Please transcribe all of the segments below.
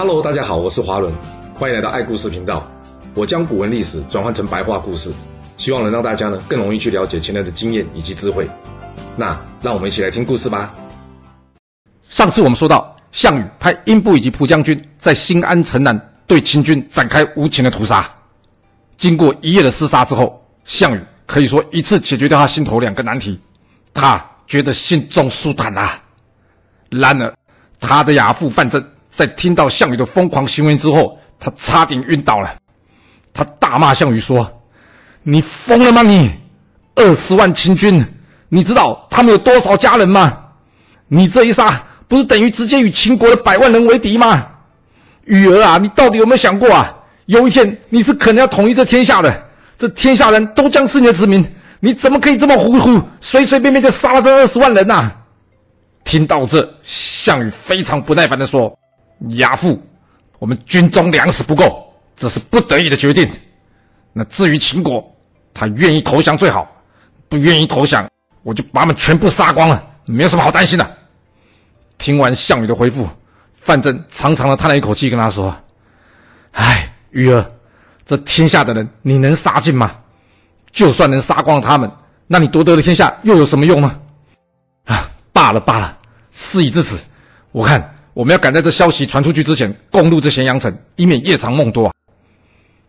Hello，大家好，我是华伦，欢迎来到爱故事频道。我将古文历史转换成白话故事，希望能让大家呢更容易去了解前人的经验以及智慧。那让我们一起来听故事吧。上次我们说到，项羽派英布以及蒲将军在新安城南对秦军展开无情的屠杀。经过一夜的厮杀之后，项羽可以说一次解决掉他心头两个难题，他觉得心中舒坦啊。然而，他的亚父范增在听到项羽的疯狂行为之后，他差点晕倒了。他大骂项羽说：“你疯了吗？你二十万秦军，你知道他们有多少家人吗？你这一杀，不是等于直接与秦国的百万人为敌吗？羽儿啊，你到底有没有想过啊？有一天你是可能要统一这天下的，这天下人都将是你的子民，你怎么可以这么糊涂，随随便便就杀了这二十万人呐、？”听到这，项羽非常不耐烦地说：“亚父，我们军中粮食不够，这是不得已的决定。那至于秦国，他愿意投降最好，不愿意投降，我就把他们全部杀光了，没有什么好担心的。”听完项羽的回复，范增长长的叹了一口气，跟他说：“唉，羽儿，这天下的人你能杀尽吗？就算能杀光他们，那你夺得的天下又有什么用呢？”啊。罢了罢了，事已至此，我看我们要赶在这消息传出去之前攻入这咸阳城，以免夜长梦多啊。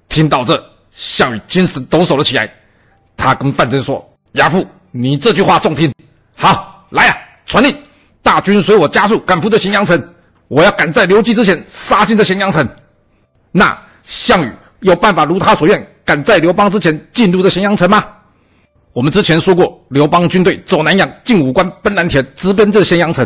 听到这，项羽精神抖擞了起来，他跟范增说：“亚父，你这句话中听，好，来啊，传令，大军随我加速赶赴这咸阳城，我要赶在刘季之前杀进这咸阳城。那项羽有办法如他所愿，赶在刘邦之前进入这咸阳城吗？”我们之前说过，刘邦军队走南阳，进武关，奔蓝田，直奔这咸阳城。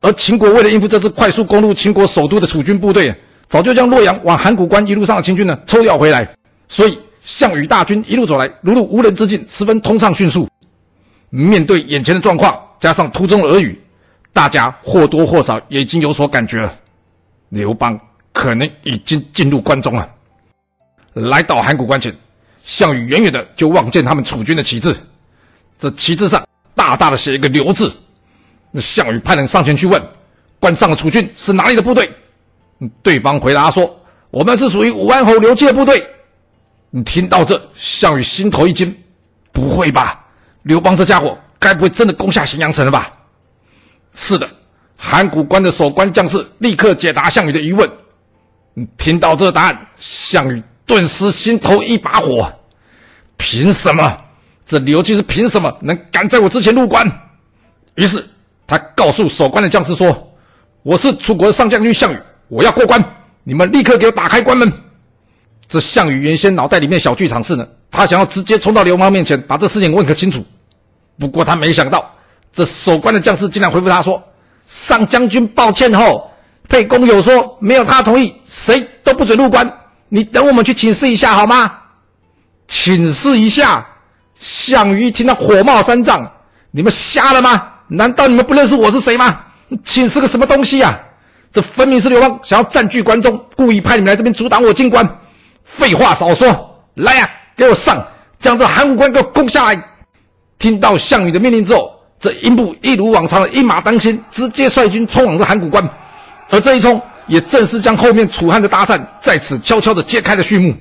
而秦国为了应付这支快速攻入秦国首都的楚军部队，早就将洛阳往函谷关一路上的秦军呢抽调回来。所以项羽大军一路走来，如入无人之境，十分通畅迅速。面对眼前的状况，加上途中耳语，大家或多或少也已经有所感觉了。刘邦可能已经进入关中了。来到函谷关前。项羽远远的就望见他们楚军的旗帜，这旗帜上大大的写一个“刘”字。那项羽派人上前去问，关上的楚军是哪里的部队？对方回答说：“我们是属于武安侯刘季的部队。”你听到这，项羽心头一惊，不会吧？刘邦这家伙该不会真的攻下咸阳城了吧？是的，函谷关的守关将士立刻解答项羽的疑问。你听到这答案，项羽。顿时心头一把火，凭什么？这刘季是凭什么能赶在我之前入关？于是他告诉守关的将士说：“我是楚国的上将军项羽，我要过关，你们立刻给我打开关门。”这项羽原先脑袋里面小剧场是呢，他想要直接冲到刘邦面前把这事情问个清楚。不过他没想到，这守关的将士竟然回复他说：“上将军抱歉后，沛公有说没有他同意，谁都不准入关。”你等我们去请示一下好吗？请示一下，项羽一听到火冒三丈，你们瞎了吗？难道你们不认识我是谁吗？请示个什么东西呀？这分明是刘邦想要占据关中，故意派你们来这边阻挡我进关。废话少说，来呀，给我上，将这函谷关给我攻下来！听到项羽的命令之后，这英布一如往常的一马当先，直接率军冲往这函谷关，而这一冲。也正是将后面楚汉的大战在此悄悄的揭开了序幕，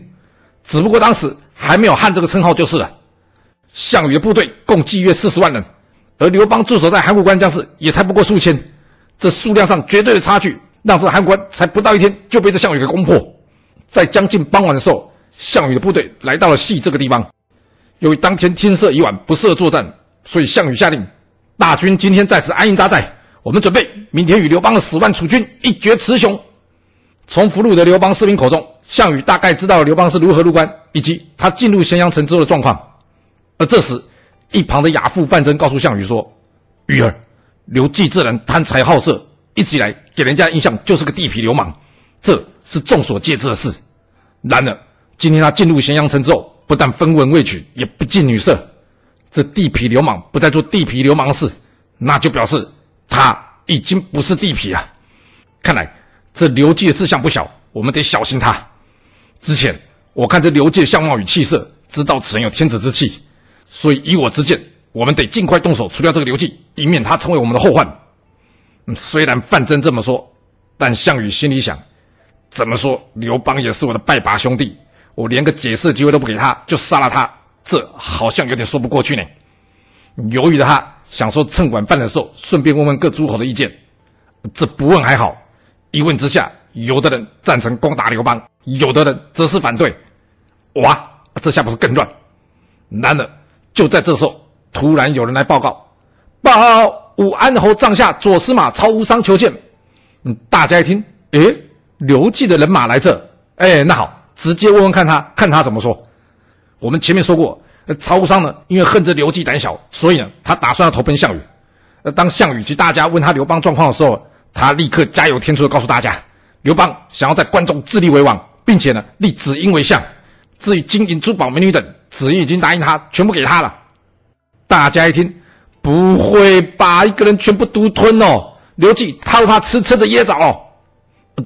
只不过当时还没有汉这个称号就是了。项羽的部队共计约四十万人，而刘邦驻守在函谷关将士也才不过数千，这数量上绝对的差距，让这函谷关才不到一天就被这项羽给攻破。在将近傍晚的时候，项羽的部队来到了郄这个地方。由于当天天色已晚，不适合作战，所以项羽下令大军今天在此安营扎寨。我们准备明天与刘邦的十万楚军一决雌雄。从俘虏的刘邦士兵口中，项羽大概知道刘邦是如何入关，以及他进入咸阳城之后的状况。而这时，一旁的亚父范增告诉项羽说：“羽儿，刘季这人贪财好色，一直以来给人家印象就是个地痞流氓，这是众所皆知的事。然而，今天他进入咸阳城之后，不但分文未取，也不近女色，这地痞流氓不再做地痞流氓的事，那就表示……”他已经不是地痞了，看来这刘季的志向不小，我们得小心他。之前我看这刘季的相貌与气色，知道此人有天子之气，所以以我之见，我们得尽快动手除掉这个刘季，以免他成为我们的后患。虽然范增这么说，但项羽心里想，怎么说，刘邦也是我的拜把兄弟，我连个解释机会都不给他，就杀了他，这好像有点说不过去呢。犹豫的他想说，趁晚饭的时候，顺便问问各诸侯的意见。这不问还好，一问之下，有的人赞成攻打刘邦，有的人则是反对。哇，这下不是更乱？难了，就在这时候，突然有人来报告：报武安侯帐下左司马曹无伤求见。嗯，大家一听，诶，刘季的人马来这，哎，那好，直接问问看他，看他怎么说。我们前面说过，曹无伤呢，因为恨这刘季胆小，所以呢，他打算要投奔项羽。呃，当项羽及大家问他刘邦状况的时候，他立刻加油添醋的告诉大家，刘邦想要在关中自立为王，并且呢，立子婴为相。至于金银珠宝美女等，子婴已经答应他，全部给他了。大家一听，不会把一个人全部独吞哦？刘季他不怕吃车子噎着哦？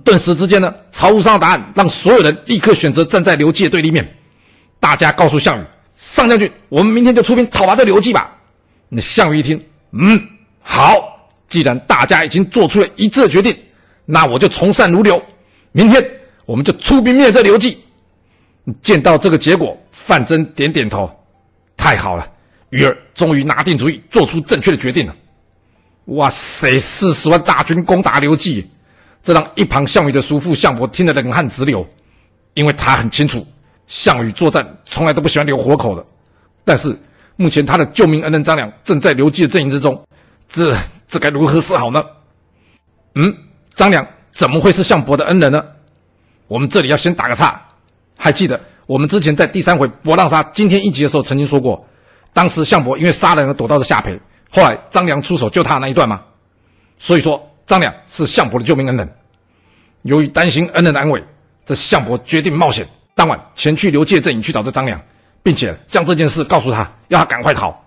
顿时之间呢，曹无伤的答案让所有人立刻选择站在刘季的对立面。大家告诉项羽：“上将军，我们明天就出兵讨伐这刘季吧。”那项羽一听，嗯，好，既然大家已经做出了一致的决定，那我就从善如流，明天我们就出兵灭这刘季。见到这个结果，范增点点头，太好了，鱼儿终于拿定主意，做出正确的决定了。哇塞，四十万大军攻打刘季，这让一旁项羽的叔父项伯听得冷汗直流，因为他很清楚，项羽作战从来都不喜欢留活口的。但是目前他的救命恩人张良正在刘季的阵营之中，这这该如何是好呢？嗯，张良怎么会是项伯的恩人呢？我们这里要先打个岔。还记得我们之前在第三回博浪沙惊天一击的时候，曾经说过，当时项伯因为杀人而躲到了下邳，后来张良出手救他那一段吗？所以说张良是项伯的救命恩人。由于担心恩人的安危，这项伯决定冒险，当晚前去刘介阵营去找这张良，并且将这件事告诉他，要他赶快逃。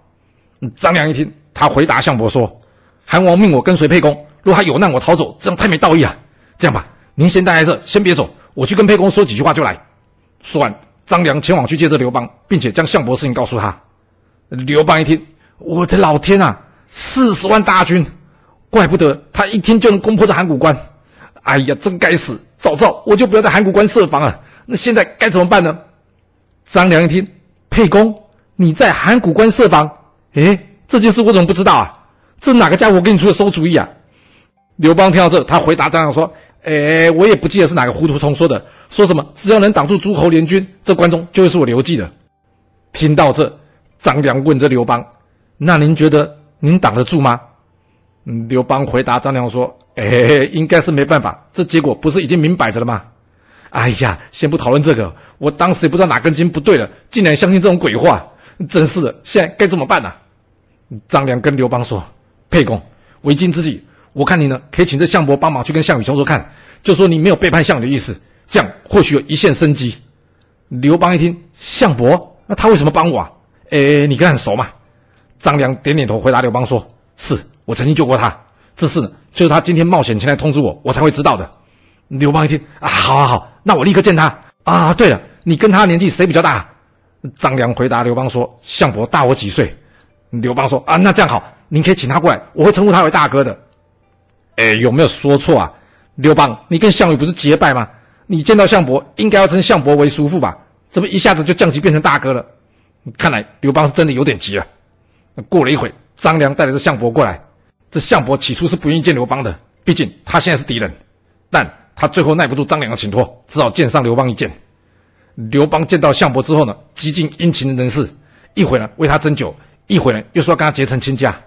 张良一听，他回答项伯说：“韩王命我跟随沛公，若他有难我逃走，这样太没道义啊！这样吧，您先待在这，先别走，我去跟沛公说几句话就来。”说完，张良前往去接着刘邦，并且将项伯事情告诉他。刘邦一听，我的老天啊，四十万大军，怪不得他一天就能攻破这函谷关。哎呀，真该死！早知道我就不要在函谷关设防了。那现在该怎么办呢？张良一听，沛公，你在函谷关设防？诶，这件事我怎么不知道啊？这哪个家伙给你出的馊主意啊？刘邦听到这，他回答张良说。哎，我也不记得是哪个糊涂虫说的，说什么只要能挡住诸侯联军，这关中就会是我刘季的。听到这，张良问着刘邦：“那您觉得您挡得住吗？”嗯，刘邦回答张良说：“哎，应该是没办法，这结果不是已经明摆着了吗？”哎呀，先不讨论这个，我当时也不知道哪根筋不对了，竟然相信这种鬼话，真是的，现在该怎么办呢、啊？张良跟刘邦说：“沛公，为今之计。”我看你呢，可以请这项伯帮忙去跟项羽说说看，就说你没有背叛项羽的意思，这样或许有一线生机。刘邦一听，项伯，那他为什么帮我啊？诶，你跟他很熟嘛？张良点点头，回答刘邦说：“是我曾经救过他，这事呢，就是他今天冒险前来通知我，我才会知道的。”刘邦一听，啊，好好好，那我立刻见他。啊，对了，你跟他年纪谁比较大？张良回答刘邦说：“项伯大我几岁。”刘邦说：“啊，那这样好，您可以请他过来，我会称呼他为大哥的。”哎，有没有说错啊？刘邦，你跟项羽不是结拜吗？你见到项伯，应该要称项伯为叔父吧？怎么一下子就降级变成大哥了？看来刘邦是真的有点急了。过了一会，张良带着这项伯过来。这项伯起初是不愿意见刘邦的，毕竟他现在是敌人。但他最后耐不住张良的请托，只好见上刘邦一见。刘邦见到项伯之后呢，极尽殷勤的人事，一会呢为他斟酒，一会呢又说要跟他结成亲家。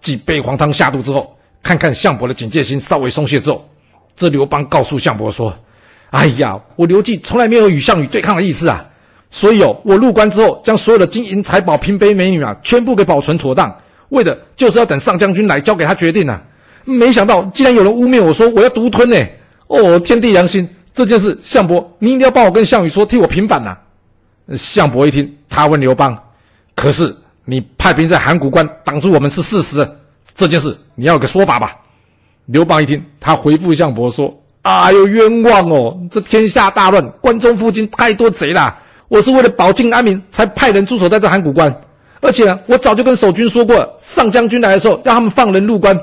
几杯黄汤下肚之后。看看项伯的警戒心稍微松懈之后，这刘邦告诉项伯说：“哎呀，我刘季从来没有与项羽对抗的意思啊，所以哦，我入关之后将所有的金银财宝、嫔妃美女啊，全部给保存妥当，为的就是要等上将军来交给他决定呢、啊。没想到竟然有人污蔑我说我要独吞呢！哦，天地良心，这件事项伯，你一定要帮我跟项羽说，替我平反呐、”项伯一听，他问刘邦：“可是你派兵在函谷关挡住我们是事实。”这件事你要有个说法吧？刘邦一听，他回复项伯说：“哎呦，冤枉哦！这天下大乱，关中附近太多贼了。我是为了保境安民，才派人驻守在这函谷关。而且呢，我早就跟守军说过，上将军来的时候让他们放人入关。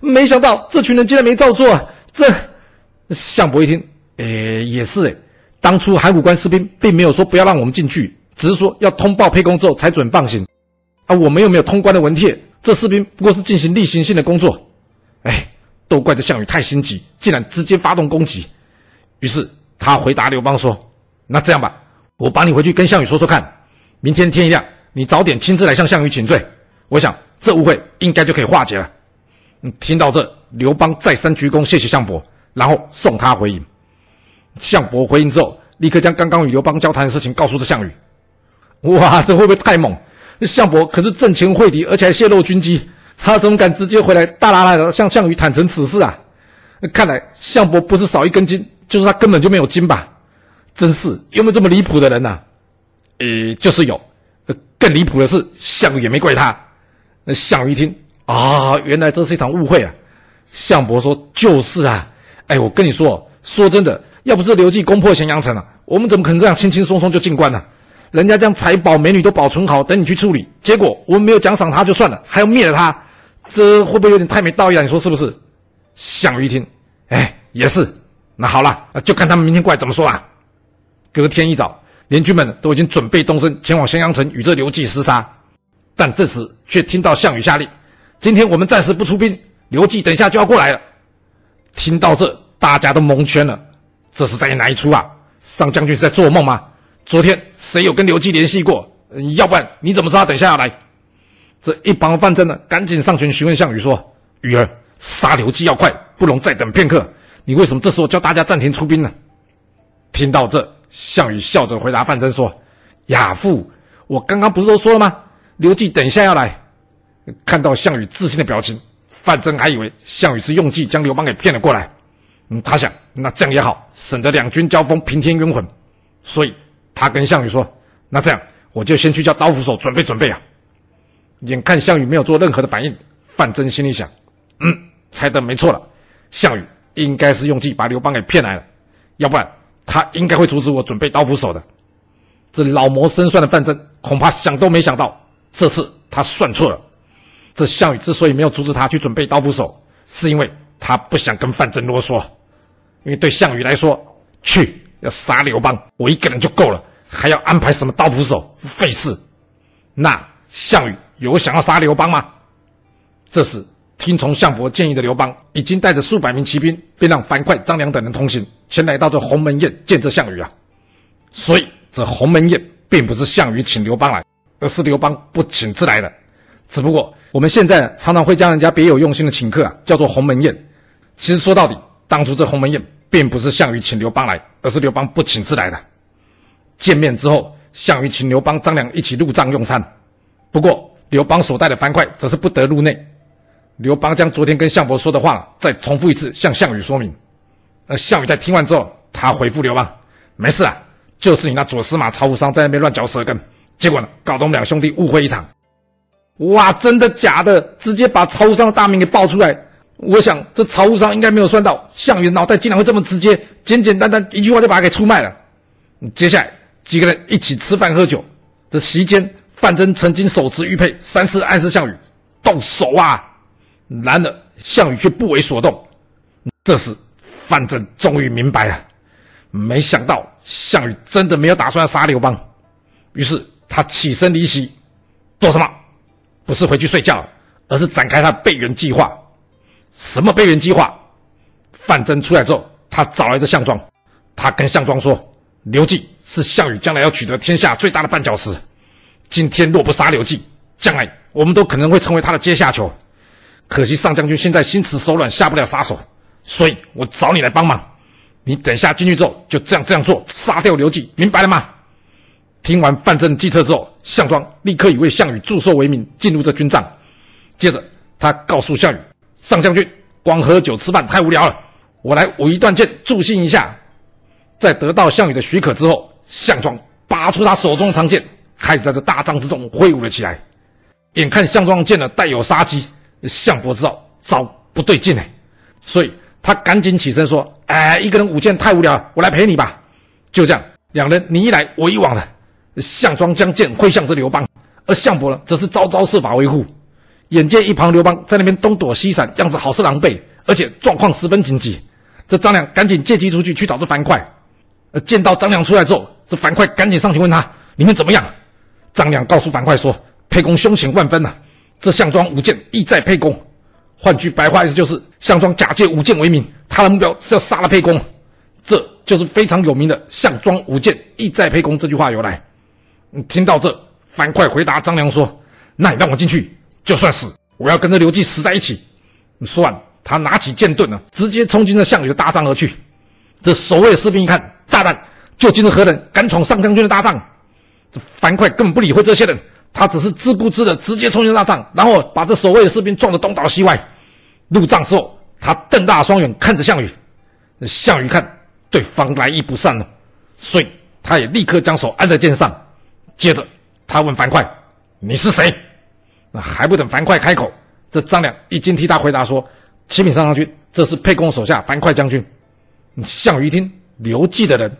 没想到这群人竟然没照做。这项伯一听，诶，也是诶，当初函谷关士兵并没有说不要让我们进去，只是说要通报沛公之后才准放行。啊，我们又没有通关的文帖，这士兵不过是进行例行性的工作。哎，都怪这项羽太心急，竟然直接发动攻击。于是他回答刘邦说：“那这样吧，我帮你回去跟项羽说说看，明天天一亮，你早点亲自来向项羽请罪。我想这误会应该就可以化解了。”嗯，听到这，刘邦再三鞠躬，谢谢项伯，然后送他回营。项伯回营之后，立刻将刚刚与刘邦交谈的事情告诉了项羽。哇，这会不会太猛？项伯可是阵前会敌，而且还泄露军机，他怎么敢直接回来大剌剌的向项羽坦诚此事啊？看来项伯不是少一根筋，就是他根本就没有筋吧？真是有没有这么离谱的人呐、啊？诶，就是有。更离谱的是，项羽也没怪他。那项羽一听。啊，原来这是一场误会啊！项伯说：“就是啊，哎，我跟你说，说真的，要不是刘季攻破咸阳城啊，我们怎么可能这样轻轻松松就进关呢？人家将财宝美女都保存好，等你去处理，结果我们没有奖赏他就算了，还要灭了他，这会不会有点太没道义了？你说是不是？”项羽一听，哎，也是，那好了，就看他们明天过来怎么说啊。隔天一早，联军们都已经准备动身前往咸阳城与这刘季厮杀，但这时却听到项羽下令。今天我们暂时不出兵，刘季等一下就要过来了。听到这，大家都蒙圈了。这是在演哪一出啊？上将军是在做梦吗？昨天谁有跟刘季联系过？要不然你怎么知道等一下要来？这一帮范增呢，赶紧上前询问项羽说：“羽儿，杀刘季要快，不容再等片刻。你为什么这时候叫大家暂停出兵呢？”听到这，项羽笑着回答范增说：“亚父，我刚刚不是都说了吗？刘季等一下要来。”看到项羽自信的表情，范增还以为项羽是用计将刘邦给骗了过来。嗯，他想，那这样也好，省得两军交锋，平添冤魂。所以，他跟项羽说：“那这样，我就先去叫刀斧手准备准备啊。”眼看项羽没有做任何的反应，范增心里想：“嗯，猜的没错了，项羽应该是用计把刘邦给骗来了，要不然他应该会阻止我准备刀斧手的。”这老谋深算的范增恐怕想都没想到，这次他算错了。这项羽之所以没有阻止他去准备刀斧手，是因为他不想跟范增啰嗦。因为对项羽来说，去要杀刘邦，我一个人就够了，还要安排什么刀斧手，费事。那项羽有想要杀刘邦吗？这时，听从项伯建议的刘邦已经带着数百名骑兵，便让樊哙、张良等人同行，前来到这鸿门宴见这项羽啊。所以，这鸿门宴并不是项羽请刘邦来，而是刘邦不请自来的。只不过。我们现在常常会将人家别有用心的请客啊，叫做鸿门宴。其实说到底，当初这鸿门宴并不是项羽请刘邦来，而是刘邦不请自来的。见面之后，项羽请刘邦、张良一起入帐用餐。不过，刘邦所带的樊哙则是不得入内。刘邦将昨天跟项伯说的话再重复一次，向项羽说明。而项羽在听完之后，他回复刘邦：“没事啊，就是你那左司马曹无伤在那边乱嚼舌根，结果呢，搞得我们两兄弟误会一场。”哇，真的假的？直接把曹无伤的大名给爆出来！我想这曹无伤应该没有算到项羽脑袋竟然会这么直接，简简单单一句话就把他给出卖了。接下来几个人一起吃饭喝酒，这席间范增曾经手持玉佩，三次暗示项羽动手啊！然而项羽却不为所动。这时范增终于明白了，没想到项羽真的没有打算要杀刘邦，于是他起身离席，做什么？不是回去睡觉，而是展开他的备援计划。什么备援计划？范增出来之后，他找来这项庄，他跟项庄说：“刘季是项羽将来要取得天下最大的绊脚石。今天若不杀刘季，将来我们都可能会成为他的阶下囚。可惜上将军现在心慈手软，下不了杀手，所以我找你来帮忙。你等下进去之后，就这样这样做，杀掉刘季，明白了吗？”听完范增计策之后，项庄立刻以为项羽祝寿为名进入这军帐。接着，他告诉项羽：“上将军，光喝酒吃饭太无聊了，我来舞一段剑助兴一下。”在得到项羽的许可之后，项庄拔出他手中长剑，开始在这大帐之中挥舞了起来。眼看项庄剑了带有杀机，项伯知道糟不对劲哎，所以他赶紧起身说：“哎，一个人舞剑太无聊，我来陪你吧。”就这样，两人你一来我一往的。项庄将剑挥向这刘邦，而项伯呢，则是招招设法维护。眼见一旁刘邦在那边东躲西闪，样子好是狼狈，而且状况十分紧急。这张良赶紧借机出去去找这樊哙。呃，见到张良出来之后，这樊哙赶紧上去问他：“你们怎么样？”张良告诉樊哙说：“沛公凶险万分呐、这项庄舞剑意在沛公。换句白话意思就是，项庄假借舞剑为名，他的目标是要杀了沛公。这就是非常有名的‘项庄舞剑意在沛公’这句话由来。听到这，樊哙回答张良说：‘那你让我进去，就算死，我要跟着刘季死在一起。’说完，他拿起剑盾呢，直接冲进了项羽的大帐而去。这守卫士兵一看，大胆，究竟是何人敢闯上将军的大帐？这樊哙根本不理会这些人，他只是自顾自的直接冲进大帐，然后把这守卫的士兵撞得东倒西歪。入帐之后，他瞪大双眼看着项羽。项羽看对方来意不善了，所以他也立刻将手按在剑上。接着他问樊哙：“你是谁？”那还不等樊哙开口，这张良已经替他回答说：“启禀上将军，这是沛公手下樊哙将军。”项羽一听刘季的人，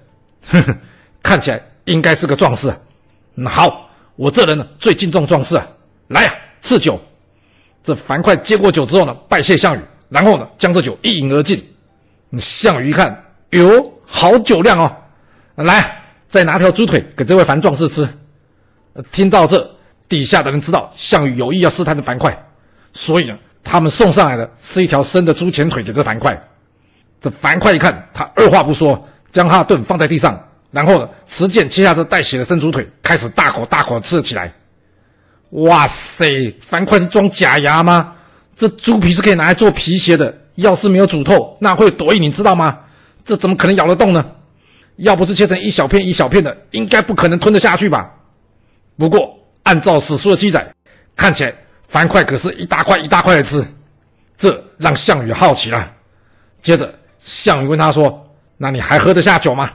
呵呵，看起来应该是个壮士啊。那好，我这人呢最敬重壮士啊，来呀，赐酒。这樊哙接过酒之后呢，拜谢项羽，然后呢将这酒一饮而尽。项羽一看，哟，好酒量哦，来，再拿条猪腿给这位樊壮士吃。听到这，底下的人知道项羽有意要试探的樊哙，所以呢，他们送上来的是一条生的猪前腿给这樊哙。这樊哙一看，他二话不说，将他的盾放在地上，然后呢，持剑切下这带血的生猪腿，开始大口大口的吃了起来。哇塞，樊哙是装假牙吗？这猪皮是可以拿来做皮鞋的，要是没有煮透，那会有多硬，你知道吗？这怎么可能咬得动呢？要不是切成一小片一小片的，应该不可能吞得下去吧？不过按照史书的记载，看起来樊哙可是一大块一大块的吃，这让项羽好奇了。接着。项羽问他说：“那你还喝得下酒吗？”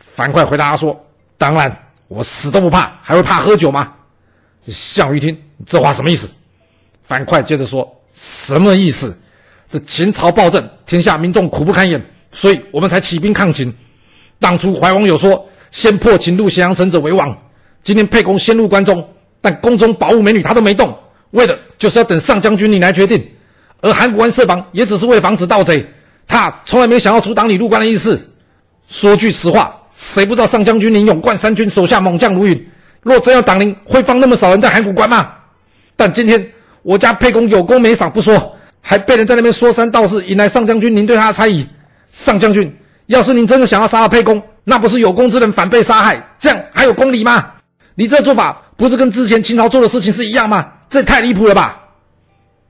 樊哙回答他说：“当然，我死都不怕，还会怕喝酒吗？”项羽一听这话什么意思？樊哙接着说：“什么意思？这秦朝暴政，天下民众苦不堪言，所以我们才起兵抗秦。当初怀王有说，先破秦入咸阳城者为王。今天沛公先入关中，但宫中宝物美女他都没动，为的就是要等上将军你来决定。而函谷关设防，也只是为防止盗贼。”他从来没想要阻挡你入关的意思。说句实话，谁不知道上将军您勇冠三军，手下猛将如云？若真要挡您，会放那么少人在函谷关吗？但今天我家沛公有功没赏不说，还被人在那边说三道四，引来上将军您对他的猜疑。上将军，要是您真的想要杀了沛公，那不是有功之人反被杀害，这样还有公理吗？你这做法不是跟之前秦朝做的事情是一样吗？这太离谱了吧！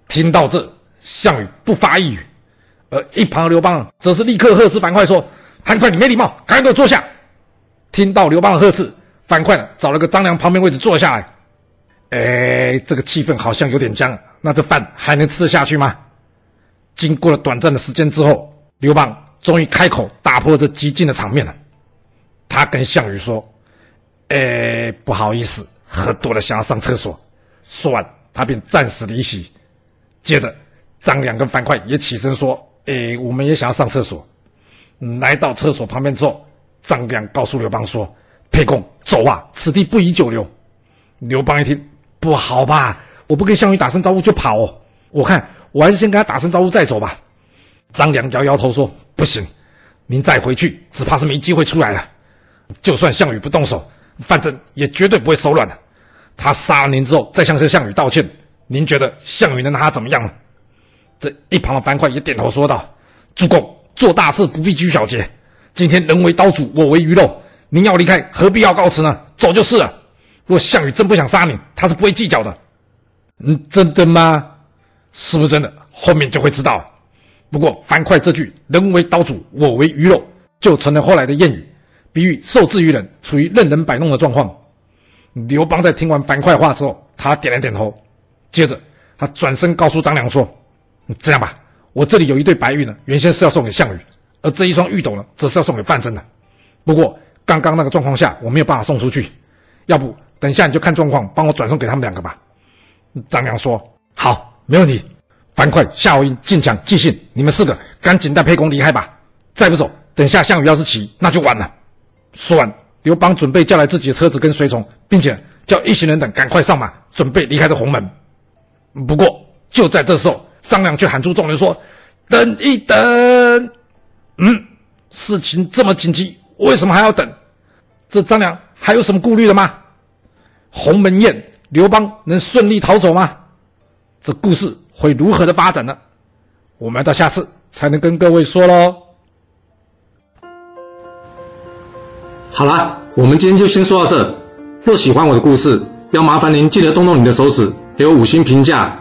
听到这，项羽不发一语。而一旁的刘邦则是立刻呵斥樊哙说：“樊哙，你没礼貌，赶紧给我坐下！”听到刘邦的呵斥，樊哙找了个张良旁边位置坐下来。哎，这个气氛好像有点僵，那这饭还能吃得下去吗？经过了短暂的时间之后，刘邦终于开口打破这寂静的场面了。他跟项羽说：“哎，不好意思，喝多了想要上厕所。”说完，他便暂时离席。接着，张良跟樊哙也起身说。诶，我们也想要上厕所。来到厕所旁边之后，张良告诉刘邦说：“沛公，走啊，此地不宜久留。”刘邦一听，不好吧？我不跟项羽打声招呼就跑哦？我看我还是先跟他打声招呼再走吧。张良摇摇头说：“不行，您再回去，只怕是没机会出来了。就算项羽不动手，范增也绝对不会手软的。他杀了您之后，再向这项羽道歉，您觉得项羽能拿他怎么样呢？”这一旁的樊哙也点头说道：“主公，做大事不必拘小节。今天人为刀俎，我为鱼肉，您要离开，何必要告辞呢？走就是了。若项羽真不想杀你，他是不会计较的。嗯，真的吗？是不是真的？后面就会知道。不过樊哙这句‘人为刀俎，我为鱼肉’，就成了后来的谚语，比喻受制于人，处于任人摆弄的状况。刘邦在听完樊哙话之后，他点了点头，接着他转身告诉张良说。”这样吧，我这里有一对白玉呢，原先是要送给项羽，而这一双玉斗呢，则是要送给范增的。不过刚刚那个状况下，我没有办法送出去，要不等一下你就看状况，帮我转送给他们两个吧。张良说：“好，没问题。”樊哙、夏侯婴、靳强、纪信，你们四个赶紧带沛公离开吧。再不走，等下项羽要是起，那就晚了。说完，刘邦准备叫来自己的车子跟随从，并且叫一行人等赶快上马，准备离开这鸿门。不过就在这时候。张良却喊出众人说：“等一等！”嗯，事情这么紧急，为什么还要等？这张良还有什么顾虑的吗？鸿门宴，刘邦能顺利逃走吗？这故事会如何的发展呢？我们要到下次才能跟各位说喽。好啦，我们今天就先说到这。若喜欢我的故事，要麻烦您记得动动你的手指，给我五星评价，